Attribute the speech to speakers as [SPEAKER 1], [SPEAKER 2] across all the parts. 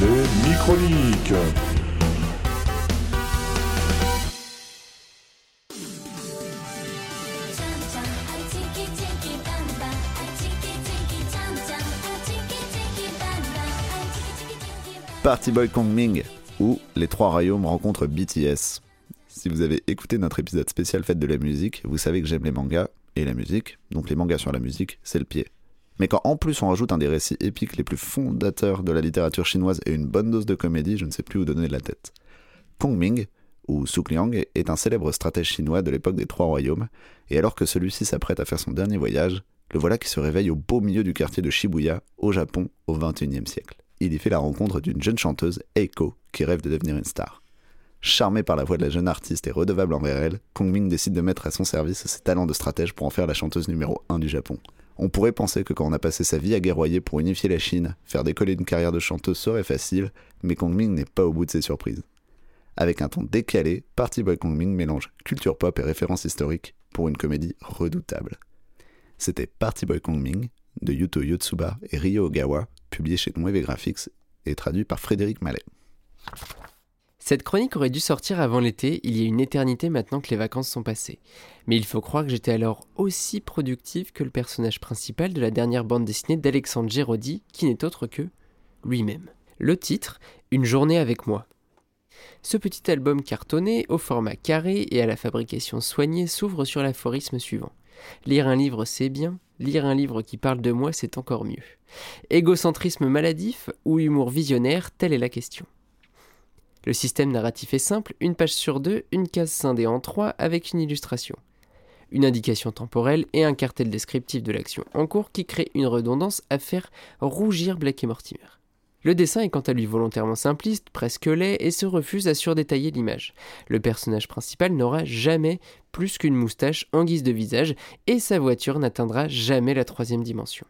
[SPEAKER 1] les Microniques.
[SPEAKER 2] Party Boy Kong Ming, où les trois royaumes rencontrent BTS. Si vous avez écouté notre épisode spécial Fête de la musique, vous savez que j'aime les mangas et la musique, donc les mangas sur la musique, c'est le pied. Mais quand en plus on rajoute un des récits épiques les plus fondateurs de la littérature chinoise et une bonne dose de comédie, je ne sais plus où donner de la tête. Kong Ming, ou Suk Liang, est un célèbre stratège chinois de l'époque des Trois Royaumes, et alors que celui-ci s'apprête à faire son dernier voyage, le voilà qui se réveille au beau milieu du quartier de Shibuya, au Japon, au XXIe siècle. Il y fait la rencontre d'une jeune chanteuse, Eiko, qui rêve de devenir une star. Charmé par la voix de la jeune artiste et redevable envers elle, Kong Ming décide de mettre à son service ses talents de stratège pour en faire la chanteuse numéro 1 du Japon. On pourrait penser que quand on a passé sa vie à guerroyer pour unifier la Chine, faire décoller une carrière de chanteuse serait facile, mais Kong Ming n'est pas au bout de ses surprises. Avec un ton décalé, Party Boy Kong Ming mélange culture pop et références historiques pour une comédie redoutable. C'était Party Boy Kong Ming de Yuto Yotsuba et Ryo Ogawa, publié chez Nueve Graphics et traduit par Frédéric Mallet.
[SPEAKER 3] Cette chronique aurait dû sortir avant l'été, il y a une éternité maintenant que les vacances sont passées. Mais il faut croire que j'étais alors aussi productif que le personnage principal de la dernière bande dessinée d'Alexandre Géraudy, qui n'est autre que lui-même. Le titre, Une journée avec moi. Ce petit album cartonné, au format carré et à la fabrication soignée, s'ouvre sur l'aphorisme suivant. Lire un livre, c'est bien, lire un livre qui parle de moi, c'est encore mieux. Égocentrisme maladif ou humour visionnaire, telle est la question. Le système narratif est simple, une page sur deux, une case scindée en trois avec une illustration. Une indication temporelle et un cartel descriptif de l'action en cours qui crée une redondance à faire rougir Black et Mortimer. Le dessin est quant à lui volontairement simpliste, presque laid, et se refuse à surdétailler l'image. Le personnage principal n'aura jamais plus qu'une moustache en guise de visage, et sa voiture n'atteindra jamais la troisième dimension.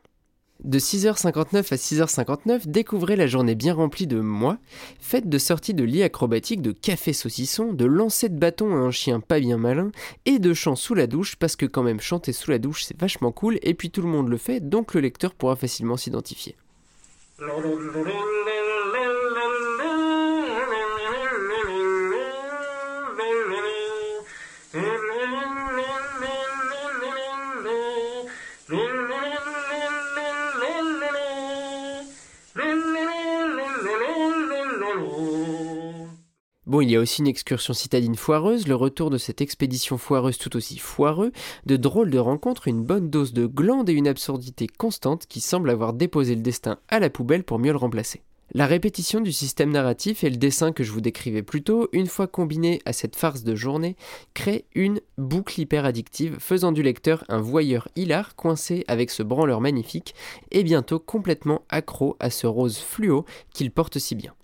[SPEAKER 3] De 6h59 à 6h59, découvrez la journée bien remplie de moi, faite de sorties de lits acrobatiques, de café saucisson, de lancers de bâton à un chien pas bien malin, et de chants sous la douche, parce que quand même chanter sous la douche c'est vachement cool, et puis tout le monde le fait, donc le lecteur pourra facilement s'identifier. Bon, il y a aussi une excursion citadine foireuse, le retour de cette expédition foireuse tout aussi foireux, de drôles de rencontres, une bonne dose de glandes et une absurdité constante qui semble avoir déposé le destin à la poubelle pour mieux le remplacer. La répétition du système narratif et le dessin que je vous décrivais plus tôt, une fois combinés à cette farce de journée, créent une boucle hyper addictive, faisant du lecteur un voyeur hilar coincé avec ce branleur magnifique et bientôt complètement accro à ce rose fluo qu'il porte si bien.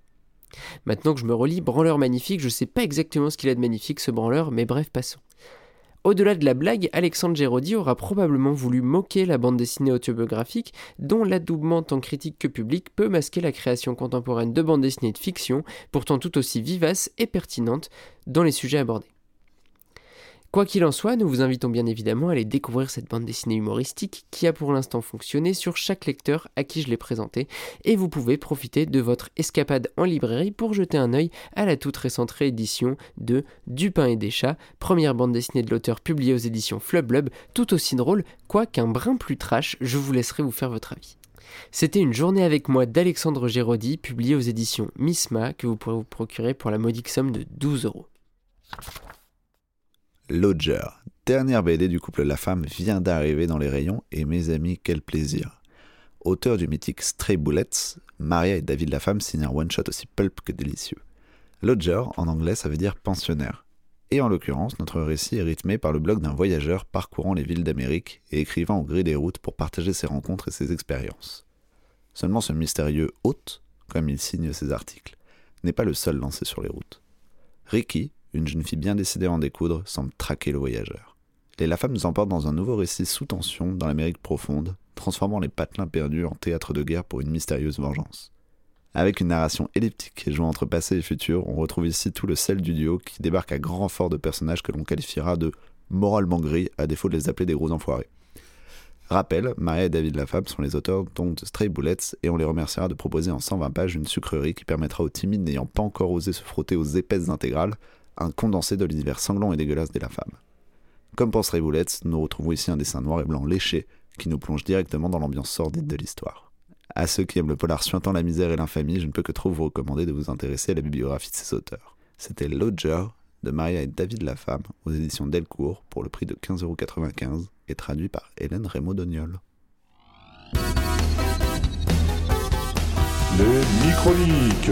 [SPEAKER 3] Maintenant que je me relis, branleur magnifique, je sais pas exactement ce qu'il a de magnifique ce branleur, mais bref, passons. Au-delà de la blague, Alexandre Géraudy aura probablement voulu moquer la bande dessinée autobiographique, dont l'adoubement tant critique que public peut masquer la création contemporaine de bande dessinée de fiction, pourtant tout aussi vivace et pertinente dans les sujets abordés. Quoi qu'il en soit, nous vous invitons bien évidemment à aller découvrir cette bande dessinée humoristique qui a pour l'instant fonctionné sur chaque lecteur à qui je l'ai présenté, et vous pouvez profiter de votre escapade en librairie pour jeter un œil à la toute récente réédition de Du pain et des chats, première bande dessinée de l'auteur publiée aux éditions Flub tout aussi drôle, quoiqu'un brin plus trash, je vous laisserai vous faire votre avis. C'était une journée avec moi d'Alexandre Géraudy, publiée aux éditions Misma, que vous pourrez vous procurer pour la modique somme de 12 euros.
[SPEAKER 2] Lodger, dernière BD du couple La Femme, vient d'arriver dans les rayons et mes amis, quel plaisir. Auteur du mythique Stray Bullets, Maria et David La Femme signent un one-shot aussi pulp que délicieux. Lodger, en anglais, ça veut dire pensionnaire. Et en l'occurrence, notre récit est rythmé par le blog d'un voyageur parcourant les villes d'Amérique et écrivant au gré des routes pour partager ses rencontres et ses expériences. Seulement ce mystérieux hôte, comme il signe ses articles, n'est pas le seul lancé sur les routes. Ricky, une jeune fille bien décidée à en découdre semble traquer le voyageur. Les La nous emporte dans un nouveau récit sous tension dans l'Amérique profonde, transformant les patelins perdus en théâtre de guerre pour une mystérieuse vengeance. Avec une narration elliptique jouant entre passé et futur, on retrouve ici tout le sel du duo qui débarque à grand renfort de personnages que l'on qualifiera de moralement gris, à défaut de les appeler des gros enfoirés. Rappel, Maria et David Lafave sont les auteurs donc de Stray Bullets et on les remerciera de proposer en 120 pages une sucrerie qui permettra aux timides n'ayant pas encore osé se frotter aux épaisses intégrales un condensé de l'univers sanglant et dégueulasse des Lafave. Comme pour Stray Bullets, nous retrouvons ici un dessin noir et blanc léché qui nous plonge directement dans l'ambiance sordide de l'histoire. À ceux qui aiment le polar suintant la misère et l'infamie, je ne peux que trop vous recommander de vous intéresser à la bibliographie de ces auteurs. C'était Lodger de Maria et David Lafemme aux éditions Delcourt pour le prix de 15,95€ et traduit par Hélène Raymond Dognol.
[SPEAKER 1] Les Microniques